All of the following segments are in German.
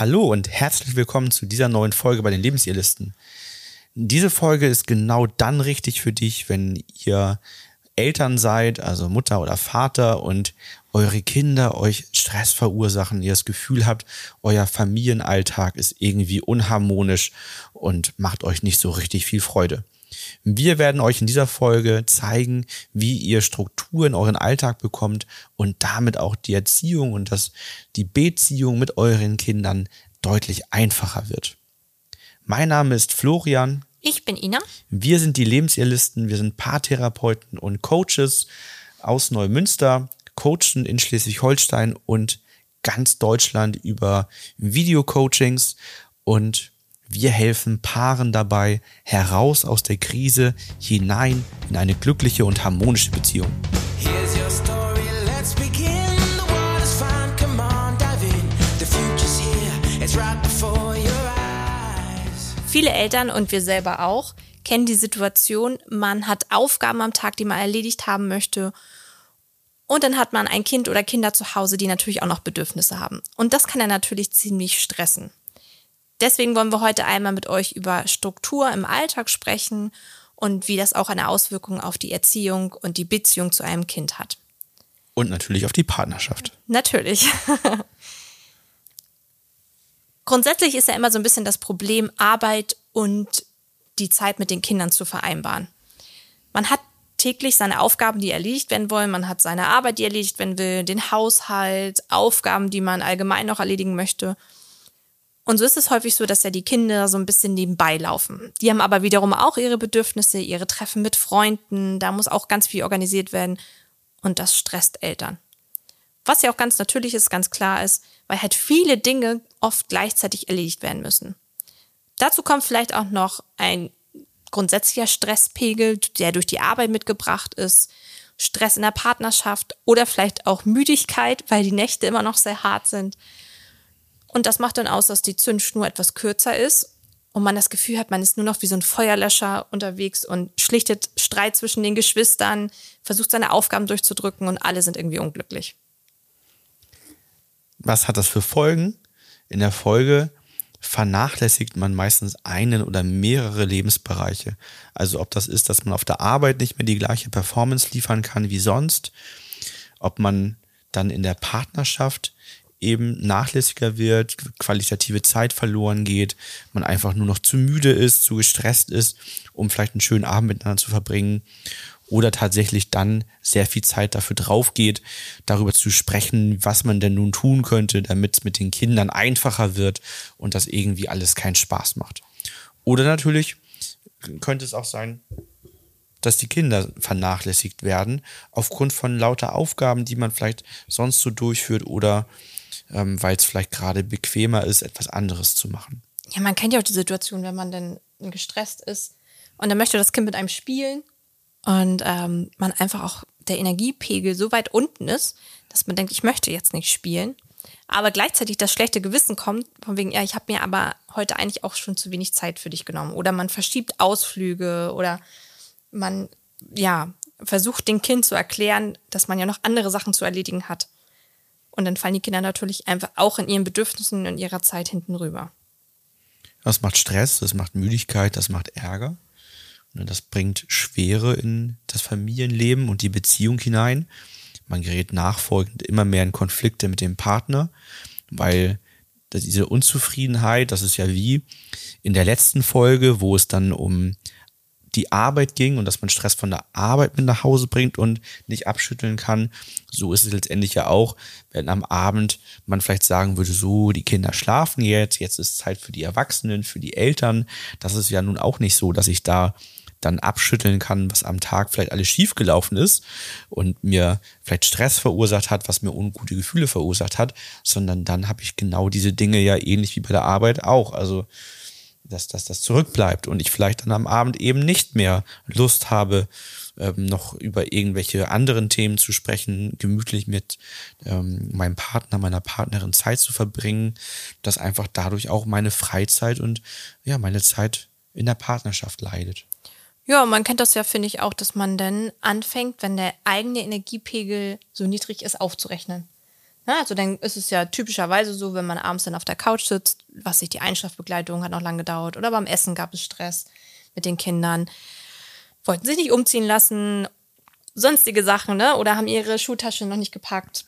Hallo und herzlich willkommen zu dieser neuen Folge bei den Lebensirrlisten. Diese Folge ist genau dann richtig für dich, wenn ihr Eltern seid, also Mutter oder Vater und eure Kinder euch Stress verursachen, ihr das Gefühl habt, euer Familienalltag ist irgendwie unharmonisch und macht euch nicht so richtig viel Freude. Wir werden euch in dieser Folge zeigen, wie ihr Struktur in euren Alltag bekommt und damit auch die Erziehung und das, die Beziehung mit euren Kindern deutlich einfacher wird. Mein Name ist Florian. Ich bin Ina. Wir sind die Lebensirrlisten. Wir sind Paartherapeuten und Coaches aus Neumünster, coachen in Schleswig-Holstein und ganz Deutschland über Videocoachings und wir helfen Paaren dabei, heraus aus der Krise hinein in eine glückliche und harmonische Beziehung. Viele Eltern und wir selber auch kennen die Situation, man hat Aufgaben am Tag, die man erledigt haben möchte. Und dann hat man ein Kind oder Kinder zu Hause, die natürlich auch noch Bedürfnisse haben. Und das kann er natürlich ziemlich stressen. Deswegen wollen wir heute einmal mit euch über Struktur im Alltag sprechen und wie das auch eine Auswirkung auf die Erziehung und die Beziehung zu einem Kind hat. Und natürlich auf die Partnerschaft. Natürlich. Grundsätzlich ist ja immer so ein bisschen das Problem, Arbeit und die Zeit mit den Kindern zu vereinbaren. Man hat täglich seine Aufgaben, die erledigt werden wollen. Man hat seine Arbeit, die erledigt werden will, den Haushalt, Aufgaben, die man allgemein noch erledigen möchte. Und so ist es häufig so, dass ja die Kinder so ein bisschen nebenbei laufen. Die haben aber wiederum auch ihre Bedürfnisse, ihre Treffen mit Freunden. Da muss auch ganz viel organisiert werden. Und das stresst Eltern. Was ja auch ganz natürlich ist, ganz klar ist, weil halt viele Dinge oft gleichzeitig erledigt werden müssen. Dazu kommt vielleicht auch noch ein grundsätzlicher Stresspegel, der durch die Arbeit mitgebracht ist, Stress in der Partnerschaft oder vielleicht auch Müdigkeit, weil die Nächte immer noch sehr hart sind. Und das macht dann aus, dass die Zündschnur etwas kürzer ist und man das Gefühl hat, man ist nur noch wie so ein Feuerlöscher unterwegs und schlichtet Streit zwischen den Geschwistern, versucht seine Aufgaben durchzudrücken und alle sind irgendwie unglücklich. Was hat das für Folgen? In der Folge vernachlässigt man meistens einen oder mehrere Lebensbereiche. Also ob das ist, dass man auf der Arbeit nicht mehr die gleiche Performance liefern kann wie sonst, ob man dann in der Partnerschaft eben nachlässiger wird, qualitative Zeit verloren geht, man einfach nur noch zu müde ist, zu gestresst ist, um vielleicht einen schönen Abend miteinander zu verbringen oder tatsächlich dann sehr viel Zeit dafür drauf geht, darüber zu sprechen, was man denn nun tun könnte, damit es mit den Kindern einfacher wird und das irgendwie alles keinen Spaß macht. Oder natürlich könnte es auch sein, dass die Kinder vernachlässigt werden aufgrund von lauter Aufgaben, die man vielleicht sonst so durchführt oder ähm, weil es vielleicht gerade bequemer ist, etwas anderes zu machen. Ja, man kennt ja auch die Situation, wenn man dann gestresst ist und dann möchte das Kind mit einem spielen und ähm, man einfach auch der Energiepegel so weit unten ist, dass man denkt, ich möchte jetzt nicht spielen. Aber gleichzeitig das schlechte Gewissen kommt, von wegen, ja, ich habe mir aber heute eigentlich auch schon zu wenig Zeit für dich genommen. Oder man verschiebt Ausflüge oder man, ja, versucht dem Kind zu erklären, dass man ja noch andere Sachen zu erledigen hat. Und dann fallen die Kinder natürlich einfach auch in ihren Bedürfnissen und ihrer Zeit hinten rüber. Das macht Stress, das macht Müdigkeit, das macht Ärger. Und das bringt Schwere in das Familienleben und die Beziehung hinein. Man gerät nachfolgend immer mehr in Konflikte mit dem Partner, weil diese Unzufriedenheit, das ist ja wie in der letzten Folge, wo es dann um die Arbeit ging und dass man Stress von der Arbeit mit nach Hause bringt und nicht abschütteln kann. So ist es letztendlich ja auch, wenn am Abend man vielleicht sagen würde, so, die Kinder schlafen jetzt, jetzt ist Zeit für die Erwachsenen, für die Eltern. Das ist ja nun auch nicht so, dass ich da dann abschütteln kann, was am Tag vielleicht alles schiefgelaufen ist und mir vielleicht Stress verursacht hat, was mir ungute Gefühle verursacht hat, sondern dann habe ich genau diese Dinge ja ähnlich wie bei der Arbeit auch. Also dass, dass das zurückbleibt und ich vielleicht dann am Abend eben nicht mehr Lust habe, ähm, noch über irgendwelche anderen Themen zu sprechen, gemütlich mit ähm, meinem Partner, meiner Partnerin Zeit zu verbringen, dass einfach dadurch auch meine Freizeit und ja, meine Zeit in der Partnerschaft leidet. Ja, man kennt das ja, finde ich, auch, dass man dann anfängt, wenn der eigene Energiepegel so niedrig ist, aufzurechnen. Na, also dann ist es ja typischerweise so, wenn man abends dann auf der Couch sitzt, was sich die Einschlafbegleitung hat noch lange gedauert oder beim Essen gab es Stress mit den Kindern, wollten sich nicht umziehen lassen, sonstige Sachen, ne? Oder haben ihre Schultasche noch nicht gepackt,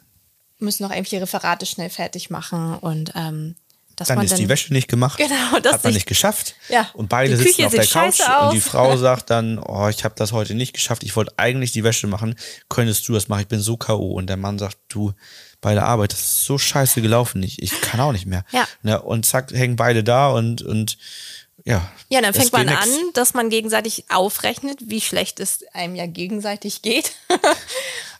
müssen noch irgendwelche Referate schnell fertig machen und ähm, dass Dann man ist die Wäsche nicht gemacht, Genau, das hat man nicht geschafft. Ja, Und beide sitzen auf der Couch scheiße und die aus. Frau sagt dann, oh, ich habe das heute nicht geschafft, ich wollte eigentlich die Wäsche machen, könntest du das machen, ich bin so K.O. Und der Mann sagt, du, bei der Arbeit, das ist so scheiße gelaufen, ich, ich kann auch nicht mehr. Ja. Ne, und zack, hängen beide da und, und ja. Ja, dann fängt man an, nix. dass man gegenseitig aufrechnet, wie schlecht es einem ja gegenseitig geht.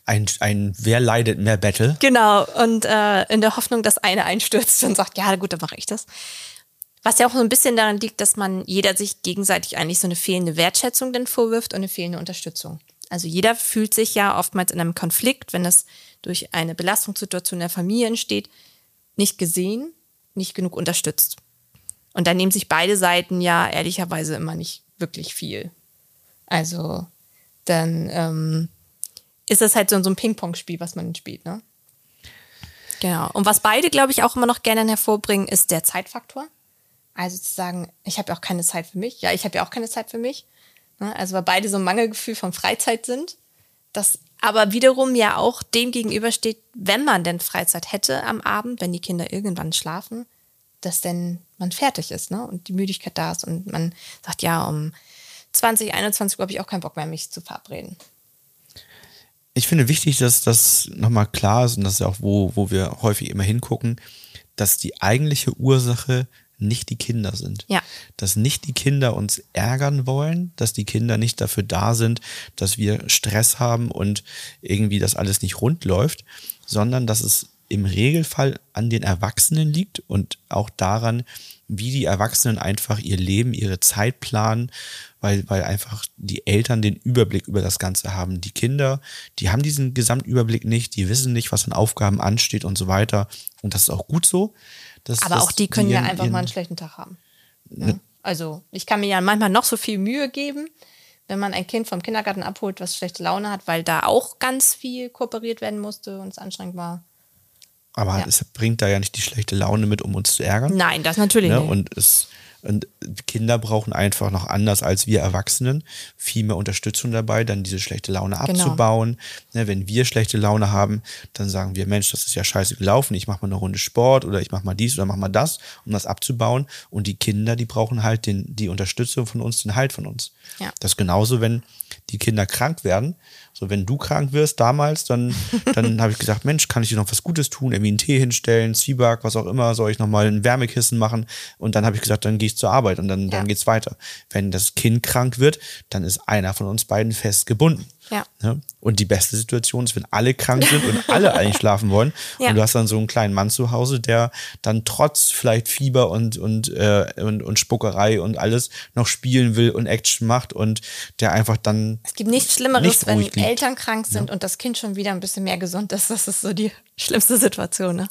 Ein, ein Wer leidet mehr Battle. genau. Und äh, in der Hoffnung, dass eine einstürzt und sagt, ja gut, dann mache ich das. Was ja auch so ein bisschen daran liegt, dass man jeder sich gegenseitig eigentlich so eine fehlende Wertschätzung dann vorwirft und eine fehlende Unterstützung. Also jeder fühlt sich ja oftmals in einem Konflikt, wenn es durch eine Belastungssituation der Familie entsteht, nicht gesehen, nicht genug unterstützt. Und dann nehmen sich beide Seiten ja ehrlicherweise immer nicht wirklich viel. Also dann ähm, ist das halt so, so ein Ping-Pong-Spiel, was man spielt, ne? Genau. Und was beide, glaube ich, auch immer noch gerne hervorbringen, ist der Zeitfaktor. Also zu sagen, ich habe ja auch keine Zeit für mich. Ja, ich habe ja auch keine Zeit für mich. Ne? Also weil beide so ein Mangelgefühl von Freizeit sind. Das aber wiederum ja auch dem gegenübersteht, wenn man denn Freizeit hätte am Abend, wenn die Kinder irgendwann schlafen, dass denn man fertig ist, ne? Und die Müdigkeit da ist und man sagt, ja, um 20, 21 Uhr habe ich auch keinen Bock mehr, mich zu verabreden. Ich finde wichtig, dass das nochmal klar ist und das ist ja auch, wo, wo wir häufig immer hingucken, dass die eigentliche Ursache nicht die Kinder sind. Ja. Dass nicht die Kinder uns ärgern wollen, dass die Kinder nicht dafür da sind, dass wir Stress haben und irgendwie das alles nicht rund läuft, sondern dass es im Regelfall an den Erwachsenen liegt und auch daran, wie die Erwachsenen einfach ihr Leben, ihre Zeit planen, weil, weil einfach die Eltern den Überblick über das Ganze haben. Die Kinder, die haben diesen Gesamtüberblick nicht, die wissen nicht, was an Aufgaben ansteht und so weiter. Und das ist auch gut so. Dass- Aber dass auch die können ja ihren- einfach mal einen schlechten Tag haben. Ja. Also ich kann mir ja manchmal noch so viel Mühe geben, wenn man ein Kind vom Kindergarten abholt, was schlechte Laune hat, weil da auch ganz viel kooperiert werden musste und es anstrengend war. Aber Ja. es bringt da ja nicht die schlechte Laune mit, um uns zu ärgern. Nein, das natürlich ne? nicht. Und es und Kinder brauchen einfach noch anders als wir Erwachsenen viel mehr Unterstützung dabei, dann diese schlechte Laune Genau. abzubauen. Ne, wenn wir schlechte Laune haben, dann sagen wir, Mensch, das ist ja scheiße gelaufen, ich mache mal eine Runde Sport oder ich mache mal dies oder mach mal das, um das abzubauen. Und die Kinder, die brauchen halt den, die Unterstützung von uns, den Halt von uns. Ja. Das ist genauso, wenn die Kinder krank werden. So, wenn du krank wirst damals, dann, dann habe ich gesagt, Mensch, kann ich dir noch was Gutes tun? Irgendwie einen Tee hinstellen, Zwieback, was auch immer, soll ich noch mal ein Wärmekissen machen? Und dann habe ich gesagt, dann gehe ich zur Arbeit und dann, Ja. dann geht's weiter. Wenn das Kind krank wird, dann ist einer von uns beiden fest gebunden. Ja. Ne? Und die beste Situation ist, wenn alle krank sind und alle eigentlich schlafen wollen. Ja. Und du hast dann so einen kleinen Mann zu Hause, der dann trotz vielleicht Fieber und, und, äh, und, und Spuckerei und alles noch spielen will und Action macht und der einfach dann. es gibt nichts Schlimmeres, nicht wenn ruhig liegt. Eltern krank sind und das Kind schon wieder ein bisschen mehr gesund ist. Das ist so die schlimmste Situation. Ne?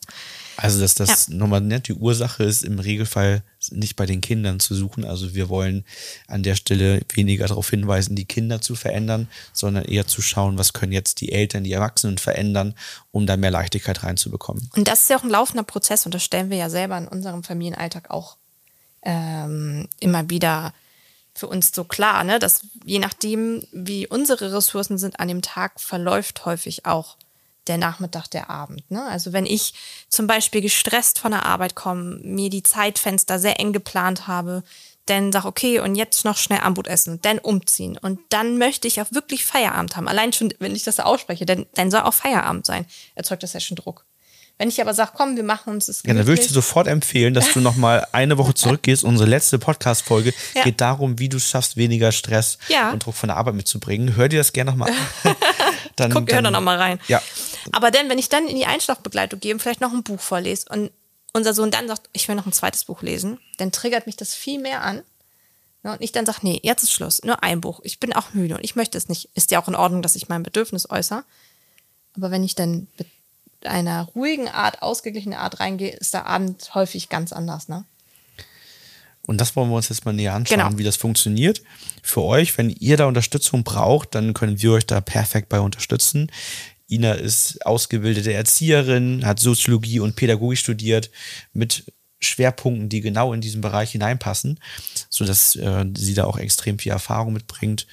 Also, dass das nochmal, ne, die Ursache ist im Regelfall nicht bei den Kindern zu suchen. Also, wir wollen an der Stelle weniger darauf hinweisen, die Kinder zu verändern, sondern eher zu schauen, was können jetzt die Eltern, die Erwachsenen verändern, um da mehr Leichtigkeit reinzubekommen. Und das ist ja auch ein laufender Prozess und das stellen wir ja selber in unserem Familienalltag auch ähm, immer wieder für uns so klar, ne? dass je nachdem, wie unsere Ressourcen sind an dem Tag, verläuft häufig auch der Nachmittag, der Abend. Ne? Also wenn ich zum Beispiel gestresst von der Arbeit komme, mir die Zeitfenster sehr eng geplant habe, dann sag okay und jetzt noch schnell Armut essen dann umziehen und dann möchte ich auch wirklich Feierabend haben. Allein schon, wenn ich das ausspreche, dann, dann soll auch Feierabend sein. Erzeugt das ja schon Druck. Wenn ich aber sage, komm, wir machen uns das Ja, dann würde ich dir sofort empfehlen, dass du nochmal eine Woche zurückgehst. Unsere letzte Podcast-Folge Ja. geht darum, wie du es schaffst, weniger Stress Ja. und Druck von der Arbeit mitzubringen. Hör dir das gerne nochmal an. dann, Guck, hör da noch mal rein. Ja. Aber dann, wenn ich dann in die Einschlafbegleitung gehe und vielleicht noch ein Buch vorlese und unser Sohn dann sagt, ich will noch ein zweites Buch lesen, dann triggert mich das viel mehr an. Ne, Und ich dann sage, nee, jetzt ist Schluss, nur ein Buch. Ich bin auch müde und ich möchte es nicht. Ist ja auch in Ordnung, dass ich mein Bedürfnis äußere. Aber wenn ich dann einer ruhigen Art, ausgeglichenen Art reingehe, ist der Abend häufig ganz anders. Ne? Und das wollen wir uns jetzt mal näher anschauen, Genau. wie das funktioniert. Für euch, wenn ihr da Unterstützung braucht, dann können wir euch da perfekt bei unterstützen. Ina ist ausgebildete Erzieherin, hat Soziologie und Pädagogik studiert mit Schwerpunkten, die genau in diesen Bereich hineinpassen, sodass äh, sie da auch extrem viel Erfahrung mitbringt.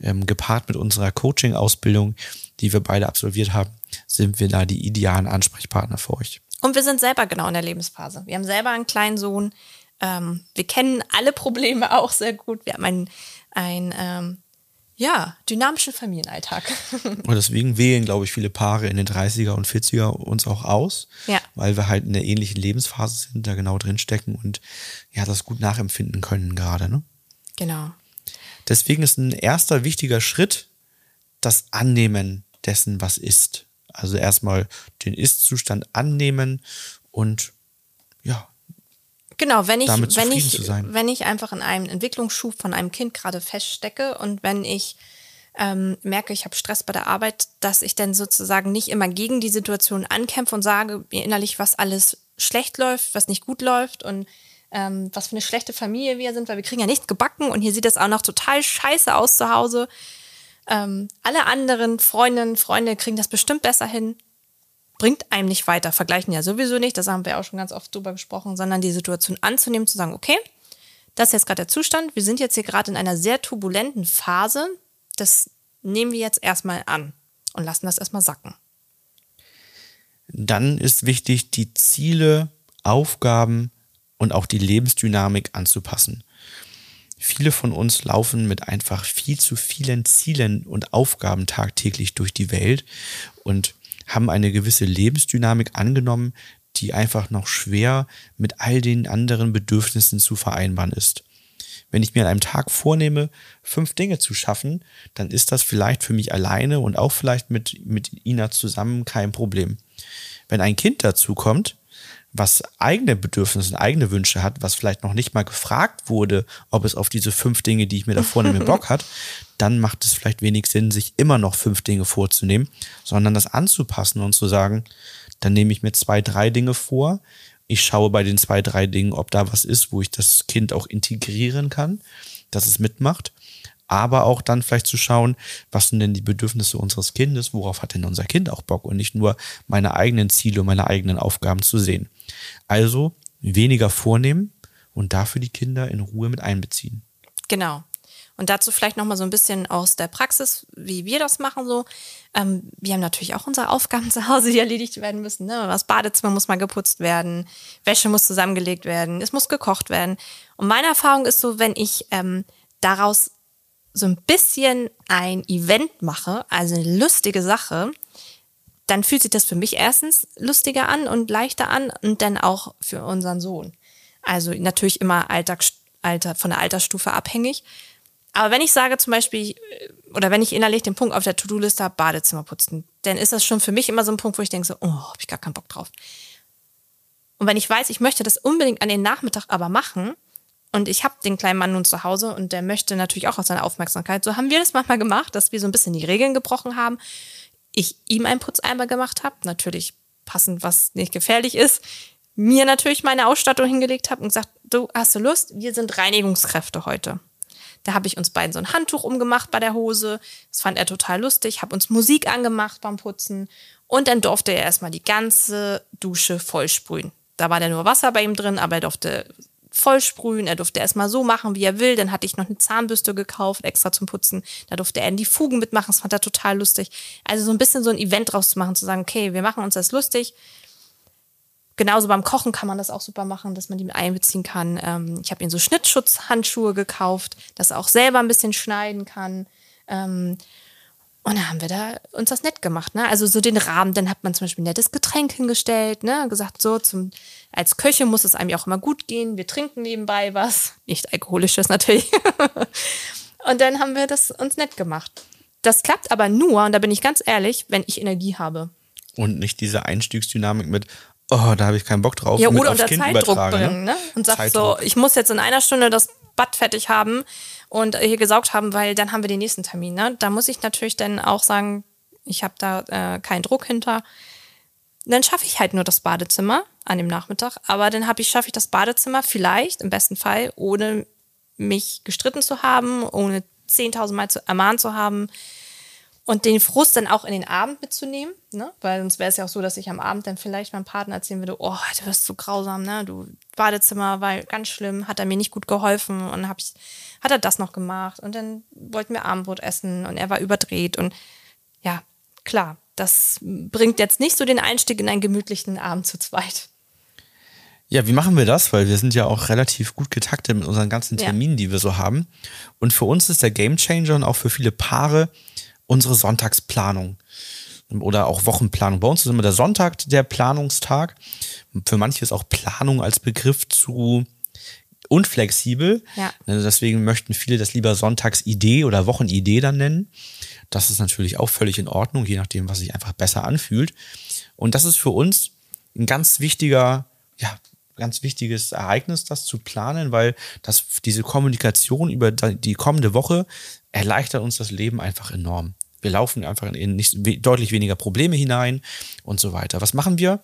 Ähm, gepaart mit unserer Coaching-Ausbildung, die wir beide absolviert haben, sind wir da die idealen Ansprechpartner für euch. Und wir sind selber genau in der Lebensphase. Wir haben selber einen kleinen Sohn. Ähm, wir kennen alle Probleme auch sehr gut. Wir haben einen, einen ähm, ja, dynamischen Familienalltag. und deswegen wählen, glaube ich, viele Paare in den 30er und 40er uns auch aus, ja. weil wir halt in der ähnlichen Lebensphase sind, da genau drin stecken und ja, das gut nachempfinden können gerade. Ne? Genau. Deswegen ist ein erster wichtiger Schritt das Annehmen dessen, was ist. Also erstmal den Ist-Zustand annehmen und ja. Genau, wenn ich, wenn ich, wenn ich einfach in einem Entwicklungsschub von einem Kind gerade feststecke und wenn ich ähm, merke, ich habe Stress bei der Arbeit, dass ich dann sozusagen nicht immer gegen die Situation ankämpfe und sage mir innerlich, was alles schlecht läuft, was nicht gut läuft und ähm, was für eine schlechte Familie wir sind, weil wir kriegen ja nichts gebacken und hier sieht es auch noch total scheiße aus zu Hause. Ähm, alle anderen Freundinnen, Freunde kriegen das bestimmt besser hin. Bringt einem nicht weiter. Vergleichen ja sowieso nicht, das haben wir auch schon ganz oft drüber gesprochen, sondern die Situation anzunehmen, zu sagen, okay, das ist jetzt gerade der Zustand. Wir sind jetzt hier gerade in einer sehr turbulenten Phase. Das nehmen wir jetzt erstmal an und lassen das erstmal sacken. Dann ist wichtig, die Ziele, Aufgaben und auch die Lebensdynamik anzupassen. Viele von uns laufen mit einfach viel zu vielen Zielen und Aufgaben tagtäglich durch die Welt und haben eine gewisse Lebensdynamik angenommen, die einfach noch schwer mit all den anderen Bedürfnissen zu vereinbaren ist. Wenn ich mir an einem Tag vornehme, fünf Dinge zu schaffen, dann ist das vielleicht für mich alleine und auch vielleicht mit, mit Ina zusammen kein Problem. Wenn ein Kind dazu kommt, was eigene Bedürfnisse und eigene Wünsche hat, was vielleicht noch nicht mal gefragt wurde, ob es auf diese fünf Dinge, die ich mir da vornehme, Bock hat, dann macht es vielleicht wenig Sinn, sich immer noch fünf Dinge vorzunehmen, sondern das anzupassen und zu sagen, dann nehme ich mir zwei, drei Dinge vor. Ich schaue bei den zwei, drei Dingen, ob da was ist, wo ich das Kind auch integrieren kann, dass es mitmacht aber auch dann vielleicht zu schauen, was sind denn die Bedürfnisse unseres Kindes, worauf hat denn unser Kind auch Bock und nicht nur meine eigenen Ziele, meine eigenen Aufgaben zu sehen. Also weniger vornehmen und dafür die Kinder in Ruhe mit einbeziehen. Genau. Und dazu vielleicht nochmal so ein bisschen aus der Praxis, wie wir das machen so. Ähm, wir haben natürlich auch unsere Aufgaben zu Hause, die erledigt werden müssen. Ne? Das Badezimmer muss mal geputzt werden, Wäsche muss zusammengelegt werden, es muss gekocht werden. Und meine Erfahrung ist so, wenn ich ähm, daraus so ein bisschen ein Event mache, also eine lustige Sache, dann fühlt sich das für mich erstens lustiger an und leichter an und dann auch für unseren Sohn. Also natürlich immer Alltag, Alter, von der Altersstufe abhängig. Aber wenn ich sage zum Beispiel, oder wenn ich innerlich den Punkt auf der To-Do-Liste habe, Badezimmer putzen, dann ist das schon für mich immer so ein Punkt, wo ich denke so, oh, habe ich gar keinen Bock drauf. Und wenn ich weiß, ich möchte das unbedingt an den Nachmittag aber machen, und ich habe den kleinen Mann nun zu Hause und der möchte natürlich auch aus seiner Aufmerksamkeit. So haben wir das manchmal gemacht, dass wir so ein bisschen die Regeln gebrochen haben. Ich ihm einen Putzeimer gemacht habe, natürlich passend, was nicht gefährlich ist. Mir natürlich meine Ausstattung hingelegt habe und gesagt, du hast du Lust? Wir sind Reinigungskräfte heute. Da habe ich uns beiden so ein Handtuch umgemacht bei der Hose. Das fand er total lustig. Habe uns Musik angemacht beim Putzen. Und dann durfte er erstmal die ganze Dusche vollsprühen. Da war ja nur Wasser bei ihm drin, aber er durfte vollsprühen. Er durfte erstmal so machen, wie er will. Dann hatte ich noch eine Zahnbürste gekauft, extra zum Putzen. Da durfte er in die Fugen mitmachen. Das fand er total lustig. Also so ein bisschen so ein Event draus zu machen, zu sagen, okay, wir machen uns das lustig. Genauso beim Kochen kann man das auch super machen, dass man die mit einbeziehen kann. Ähm, ich habe ihm so Schnittschutzhandschuhe gekauft, dass er auch selber ein bisschen schneiden kann. Und dann haben wir da uns das nett gemacht, ne? Also so den Rahmen, dann hat man zum Beispiel ein nettes Getränk hingestellt, ne? Gesagt, so zum, als Köche muss es einem ja auch immer gut gehen. Wir trinken nebenbei was. Nicht alkoholisches natürlich. und dann haben wir das uns nett gemacht. Das klappt aber nur, und da bin ich ganz ehrlich, wenn ich Energie habe. Und nicht diese Einstiegsdynamik mit, oh, da habe ich keinen Bock drauf. Ja, oder unter Zeitdruck ne? bringen, ne? Und sagt so, ich muss jetzt in einer Stunde das Bad fertig haben und hier gesaugt haben, weil dann haben wir den nächsten Termin. Ne? Da muss ich natürlich dann auch sagen, ich habe da äh, keinen Druck hinter. Dann schaffe ich halt nur das Badezimmer an dem Nachmittag, aber dann habe ich schaffe ich das Badezimmer vielleicht im besten Fall ohne mich gestritten zu haben, ohne 10.000 Mal zu ermahnt zu haben. Und den Frust dann auch in den Abend mitzunehmen, ne? Weil sonst wäre es ja auch so, dass ich am Abend dann vielleicht meinem Partner erzählen würde, oh, du wirst so grausam, ne? Du Badezimmer war ganz schlimm, hat er mir nicht gut geholfen und hab ich, hat er das noch gemacht und dann wollten wir Abendbrot essen und er war überdreht und ja, klar, das bringt jetzt nicht so den Einstieg in einen gemütlichen Abend zu zweit. Ja, wie machen wir das? Weil wir sind ja auch relativ gut getaktet mit unseren ganzen Terminen, ja. die wir so haben. Und für uns ist der Gamechanger und auch für viele Paare unsere Sonntagsplanung oder auch Wochenplanung. Bei uns ist immer der Sonntag der Planungstag. Für manche ist auch Planung als Begriff zu unflexibel. Ja. Also deswegen möchten viele das lieber Sonntagsidee oder Wochenidee dann nennen. Das ist natürlich auch völlig in Ordnung, je nachdem, was sich einfach besser anfühlt. Und das ist für uns ein ganz wichtiger, ja, ganz wichtiges Ereignis, das zu planen, weil das, diese Kommunikation über die kommende Woche erleichtert uns das Leben einfach enorm. Wir laufen einfach in nicht, deutlich weniger Probleme hinein und so weiter. Was machen wir?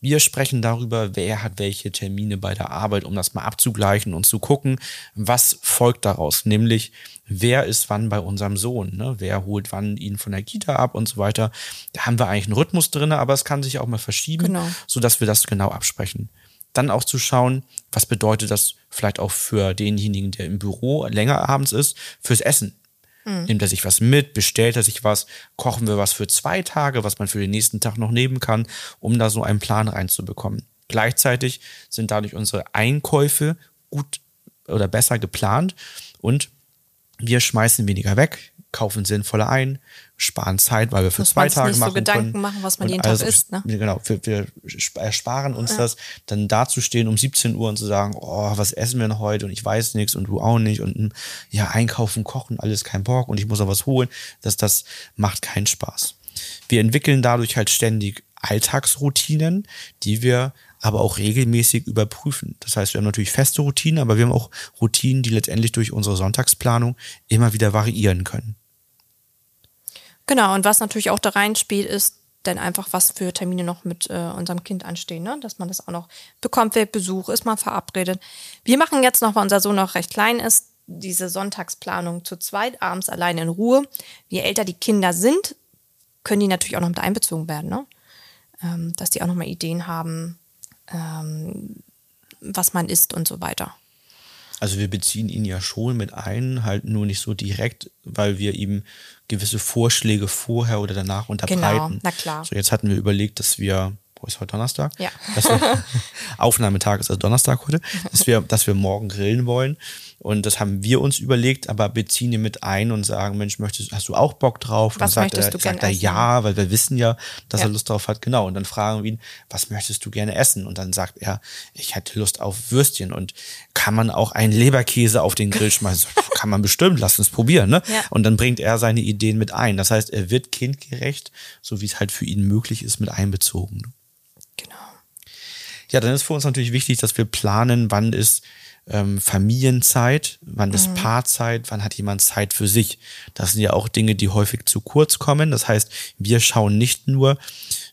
Wir sprechen darüber, wer hat welche Termine bei der Arbeit, um das mal abzugleichen und zu gucken, was folgt daraus. Nämlich, wer ist wann bei unserem Sohn, ne? wer holt wann ihn von der Kita ab und so weiter. Da haben wir eigentlich einen Rhythmus drin, aber es kann sich auch mal verschieben, genau. sodass wir das genau absprechen dann auch zu schauen, was bedeutet das vielleicht auch für denjenigen, der im Büro länger abends ist, fürs Essen. Mhm. Nimmt er sich was mit, bestellt er sich was, kochen wir was für zwei Tage, was man für den nächsten Tag noch nehmen kann, um da so einen Plan reinzubekommen. Gleichzeitig sind dadurch unsere Einkäufe gut oder besser geplant und wir schmeißen weniger weg, kaufen sinnvoller ein, sparen Zeit, weil wir für Muss zwei Tage nicht machen so Gedanken können. machen, was man jeden also, Tag isst. Ne? Genau, wir, wir ersparen uns ja. das, dann dazustehen um 17 Uhr und zu sagen, oh, was essen wir noch heute und ich weiß nichts und du auch nicht und hm, ja, einkaufen, kochen, alles kein Bock und ich muss auch was holen. Das, das macht keinen Spaß. Wir entwickeln dadurch halt ständig Alltagsroutinen, die wir aber auch regelmäßig überprüfen. Das heißt, wir haben natürlich feste Routinen, aber wir haben auch Routinen, die letztendlich durch unsere Sonntagsplanung immer wieder variieren können. Genau, und was natürlich auch da reinspielt, ist dann einfach, was für Termine noch mit äh, unserem Kind anstehen, ne? dass man das auch noch bekommt, wer Besuch ist, mal verabredet. Wir machen jetzt noch, weil unser Sohn noch recht klein ist, diese Sonntagsplanung zu zweit, abends allein in Ruhe. Je älter die Kinder sind, können die natürlich auch noch mit einbezogen werden, ne? Ähm, dass die auch noch mal Ideen haben, ähm, was man isst und so weiter. Also wir beziehen ihn ja schon mit ein, halt nur nicht so direkt, weil wir ihm gewisse Vorschläge vorher oder danach unterbreiten. Genau, na klar. So, jetzt hatten wir überlegt, dass wir, wo ist heute Donnerstag? Ja. Wir, Aufnahmetag ist also Donnerstag heute, dass wir, dass wir morgen grillen wollen. Und das haben wir uns überlegt, aber beziehen ihn mit ein und sagen, Mensch, möchtest, hast du auch Bock drauf? Was und sagt möchtest er, sagt er ja, weil wir wissen ja, dass ja. er Lust drauf hat. Genau. Und dann fragen wir ihn, was möchtest du gerne essen? Und dann sagt er, ich hätte Lust auf Würstchen. Und kann man auch einen Leberkäse auf den Grill schmeißen? kann man bestimmt, lass uns probieren. Ne? Ja. Und dann bringt er seine Ideen mit ein. Das heißt, er wird kindgerecht, so wie es halt für ihn möglich ist, mit einbezogen. Genau. Ja, dann ist für uns natürlich wichtig, dass wir planen, wann ist ähm, Familienzeit, wann ist mhm. Paarzeit, wann hat jemand Zeit für sich. Das sind ja auch Dinge, die häufig zu kurz kommen. Das heißt, wir schauen nicht nur,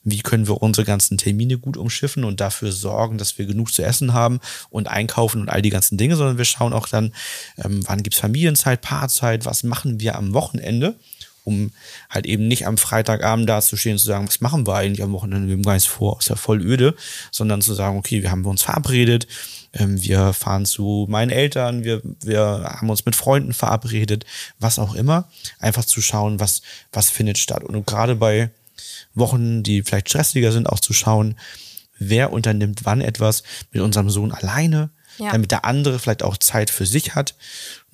wie können wir unsere ganzen Termine gut umschiffen und dafür sorgen, dass wir genug zu essen haben und einkaufen und all die ganzen Dinge, sondern wir schauen auch dann, ähm, wann gibt's Familienzeit, Paarzeit, was machen wir am Wochenende um halt eben nicht am Freitagabend da zu stehen und zu sagen, was machen wir eigentlich am Wochenende, wir haben gar nichts vor, ist ja voll öde, sondern zu sagen, okay, wir haben uns verabredet, ähm, wir fahren zu meinen Eltern, wir, wir haben uns mit Freunden verabredet, was auch immer. Einfach zu schauen, was, was findet statt. Und gerade bei Wochen, die vielleicht stressiger sind, auch zu schauen, wer unternimmt wann etwas mit unserem Sohn alleine, ja. damit der andere vielleicht auch Zeit für sich hat.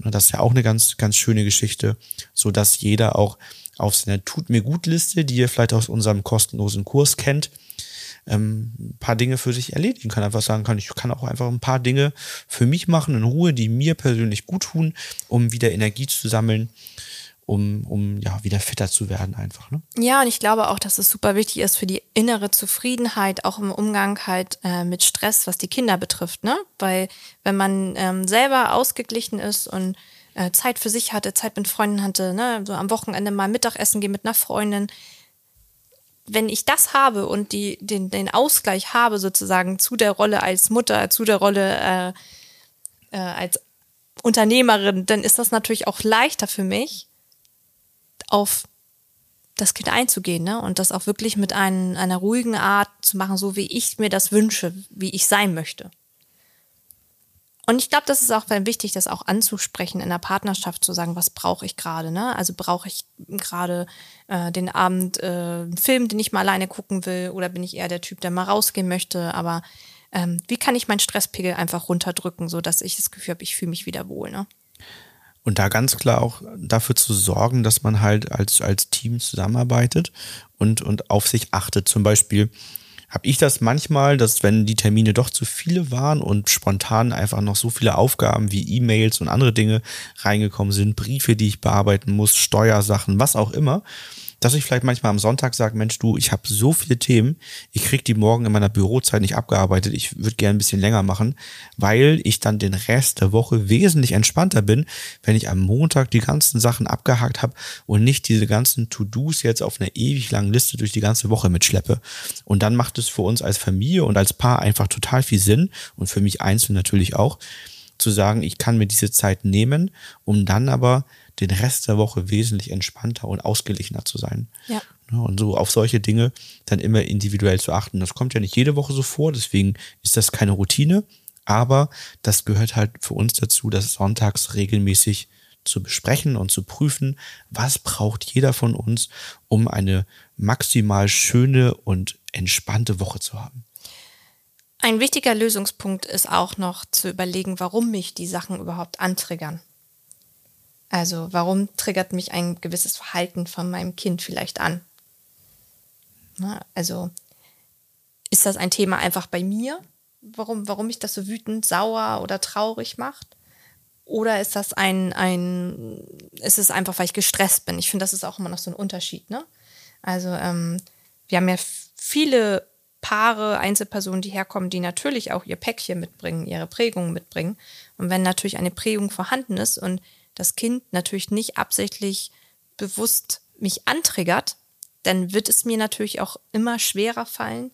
Und das ist ja auch eine ganz, ganz schöne Geschichte, so dass jeder auch auf seiner Tut mir gut Liste, die ihr vielleicht aus unserem kostenlosen Kurs kennt, ähm, ein paar Dinge für sich erledigen kann. Einfach sagen kann, ich kann auch einfach ein paar Dinge für mich machen in Ruhe, die mir persönlich gut tun, um wieder Energie zu sammeln um, um ja wieder fitter zu werden einfach. Ne? Ja, und ich glaube auch, dass es super wichtig ist für die innere Zufriedenheit, auch im Umgang halt äh, mit Stress, was die Kinder betrifft, ne? Weil wenn man ähm, selber ausgeglichen ist und äh, Zeit für sich hatte, Zeit mit Freunden hatte, ne, so am Wochenende mal Mittagessen gehen mit einer Freundin, wenn ich das habe und die, den, den Ausgleich habe sozusagen zu der Rolle als Mutter, zu der Rolle äh, äh, als Unternehmerin, dann ist das natürlich auch leichter für mich, auf das Kind einzugehen, ne? Und das auch wirklich mit ein, einer ruhigen Art zu machen, so wie ich mir das wünsche, wie ich sein möchte. Und ich glaube, das ist auch wichtig, das auch anzusprechen in der Partnerschaft, zu sagen, was brauche ich gerade, ne? Also brauche ich gerade äh, den Abend äh, einen Film, den ich mal alleine gucken will, oder bin ich eher der Typ, der mal rausgehen möchte, aber ähm, wie kann ich meinen Stresspegel einfach runterdrücken, so dass ich das Gefühl habe, ich fühle mich wieder wohl, ne? Und da ganz klar auch dafür zu sorgen, dass man halt als, als Team zusammenarbeitet und, und auf sich achtet. Zum Beispiel habe ich das manchmal, dass wenn die Termine doch zu viele waren und spontan einfach noch so viele Aufgaben wie E-Mails und andere Dinge reingekommen sind, Briefe, die ich bearbeiten muss, Steuersachen, was auch immer, dass ich vielleicht manchmal am Sonntag sage, Mensch, du, ich habe so viele Themen, ich krieg die morgen in meiner Bürozeit nicht abgearbeitet, ich würde gerne ein bisschen länger machen, weil ich dann den Rest der Woche wesentlich entspannter bin, wenn ich am Montag die ganzen Sachen abgehakt habe und nicht diese ganzen To-Dos jetzt auf einer ewig langen Liste durch die ganze Woche mitschleppe. Und dann macht es für uns als Familie und als Paar einfach total viel Sinn und für mich einzeln natürlich auch, zu sagen, ich kann mir diese Zeit nehmen, um dann aber den Rest der Woche wesentlich entspannter und ausgeglichener zu sein. Ja. Und so auf solche Dinge dann immer individuell zu achten. Das kommt ja nicht jede Woche so vor, deswegen ist das keine Routine, aber das gehört halt für uns dazu, das sonntags regelmäßig zu besprechen und zu prüfen, was braucht jeder von uns, um eine maximal schöne und entspannte Woche zu haben. Ein wichtiger Lösungspunkt ist auch noch zu überlegen, warum mich die Sachen überhaupt antriggern. Also warum triggert mich ein gewisses Verhalten von meinem Kind vielleicht an? Na, also ist das ein Thema einfach bei mir, warum, warum mich das so wütend, sauer oder traurig macht? Oder ist das ein, ein, ist es einfach, weil ich gestresst bin? Ich finde, das ist auch immer noch so ein Unterschied, ne? Also, ähm, wir haben ja viele Paare, Einzelpersonen, die herkommen, die natürlich auch ihr Päckchen mitbringen, ihre Prägung mitbringen. Und wenn natürlich eine Prägung vorhanden ist und das Kind natürlich nicht absichtlich bewusst mich antriggert, dann wird es mir natürlich auch immer schwerer fallen,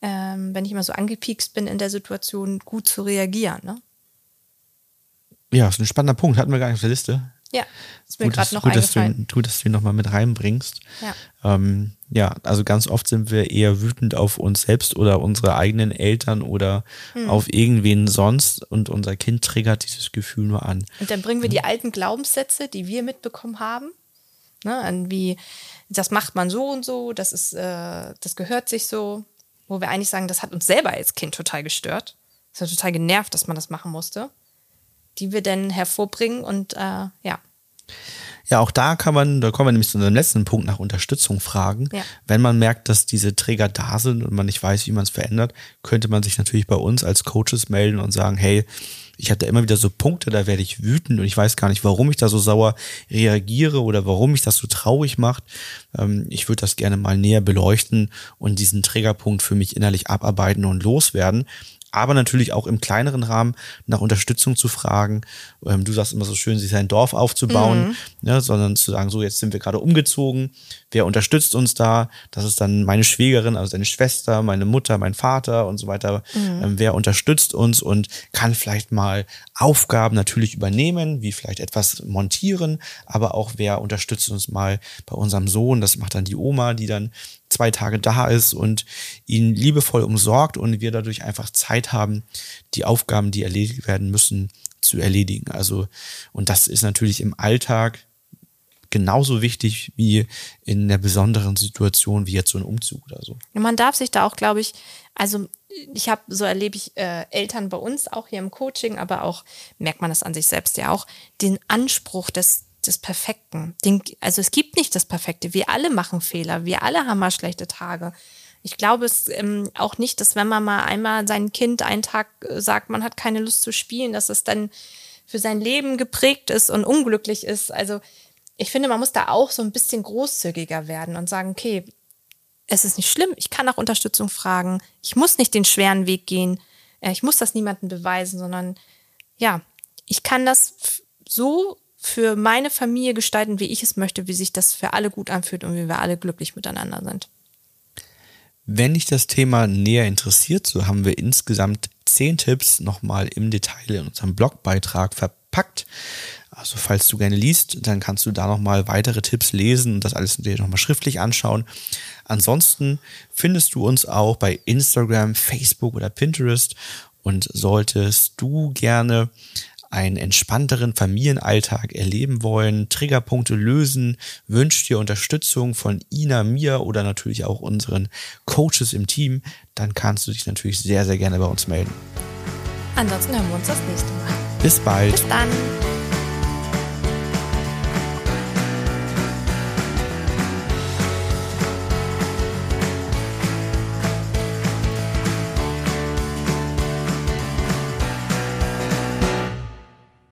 ähm, wenn ich immer so angepiekst bin in der Situation, gut zu reagieren. Ne? Ja, ist ein spannender Punkt, hatten wir gar nicht auf der Liste. Ja, ist mir gerade noch gut, eingefallen. Dass du, gut, dass du ihn nochmal mit reinbringst. Ja. Ähm, ja, also ganz oft sind wir eher wütend auf uns selbst oder unsere eigenen Eltern oder hm. auf irgendwen sonst und unser Kind triggert dieses Gefühl nur an. Und dann bringen wir die alten Glaubenssätze, die wir mitbekommen haben, ne, an wie, das macht man so und so, das ist, äh, das gehört sich so, wo wir eigentlich sagen, das hat uns selber als Kind total gestört. Das hat total genervt, dass man das machen musste die wir dann hervorbringen und äh, ja. Ja, auch da kann man, da kommen wir nämlich zu unserem letzten Punkt nach Unterstützung fragen. Ja. Wenn man merkt, dass diese Träger da sind und man nicht weiß, wie man es verändert, könnte man sich natürlich bei uns als Coaches melden und sagen, hey, ich hatte immer wieder so Punkte, da werde ich wütend und ich weiß gar nicht, warum ich da so sauer reagiere oder warum mich das so traurig macht. Ähm, ich würde das gerne mal näher beleuchten und diesen Trägerpunkt für mich innerlich abarbeiten und loswerden aber natürlich auch im kleineren Rahmen nach Unterstützung zu fragen. Ähm, du sagst immer so schön, sich sein Dorf aufzubauen, mhm. ne, sondern zu sagen, so jetzt sind wir gerade umgezogen, wer unterstützt uns da? Das ist dann meine Schwägerin, also deine Schwester, meine Mutter, mein Vater und so weiter. Mhm. Ähm, wer unterstützt uns und kann vielleicht mal Aufgaben natürlich übernehmen, wie vielleicht etwas montieren, aber auch wer unterstützt uns mal bei unserem Sohn, das macht dann die Oma, die dann zwei Tage da ist und ihn liebevoll umsorgt und wir dadurch einfach Zeit haben, die Aufgaben, die erledigt werden müssen, zu erledigen. Also, und das ist natürlich im Alltag genauso wichtig wie in der besonderen Situation wie jetzt so ein Umzug oder so. Man darf sich da auch, glaube ich, also ich habe, so erlebe ich äh, Eltern bei uns auch hier im Coaching, aber auch merkt man das an sich selbst ja auch, den Anspruch des des Perfekten. Den, also es gibt nicht das Perfekte. Wir alle machen Fehler. Wir alle haben mal schlechte Tage. Ich glaube es ähm, auch nicht, dass wenn man mal einmal sein Kind einen Tag äh, sagt, man hat keine Lust zu spielen, dass es dann für sein Leben geprägt ist und unglücklich ist. Also ich finde, man muss da auch so ein bisschen großzügiger werden und sagen, okay, es ist nicht schlimm, ich kann nach Unterstützung fragen, ich muss nicht den schweren Weg gehen, äh, ich muss das niemandem beweisen, sondern ja, ich kann das so für meine Familie gestalten, wie ich es möchte, wie sich das für alle gut anfühlt und wie wir alle glücklich miteinander sind. Wenn dich das Thema näher interessiert, so haben wir insgesamt zehn Tipps nochmal im Detail in unserem Blogbeitrag verpackt. Also falls du gerne liest, dann kannst du da nochmal weitere Tipps lesen und das alles dir nochmal schriftlich anschauen. Ansonsten findest du uns auch bei Instagram, Facebook oder Pinterest. Und solltest du gerne einen entspannteren Familienalltag erleben wollen, Triggerpunkte lösen, wünscht dir Unterstützung von Ina, mir oder natürlich auch unseren Coaches im Team, dann kannst du dich natürlich sehr, sehr gerne bei uns melden. Ansonsten hören wir uns das nächste Mal. Bis bald. Bis dann.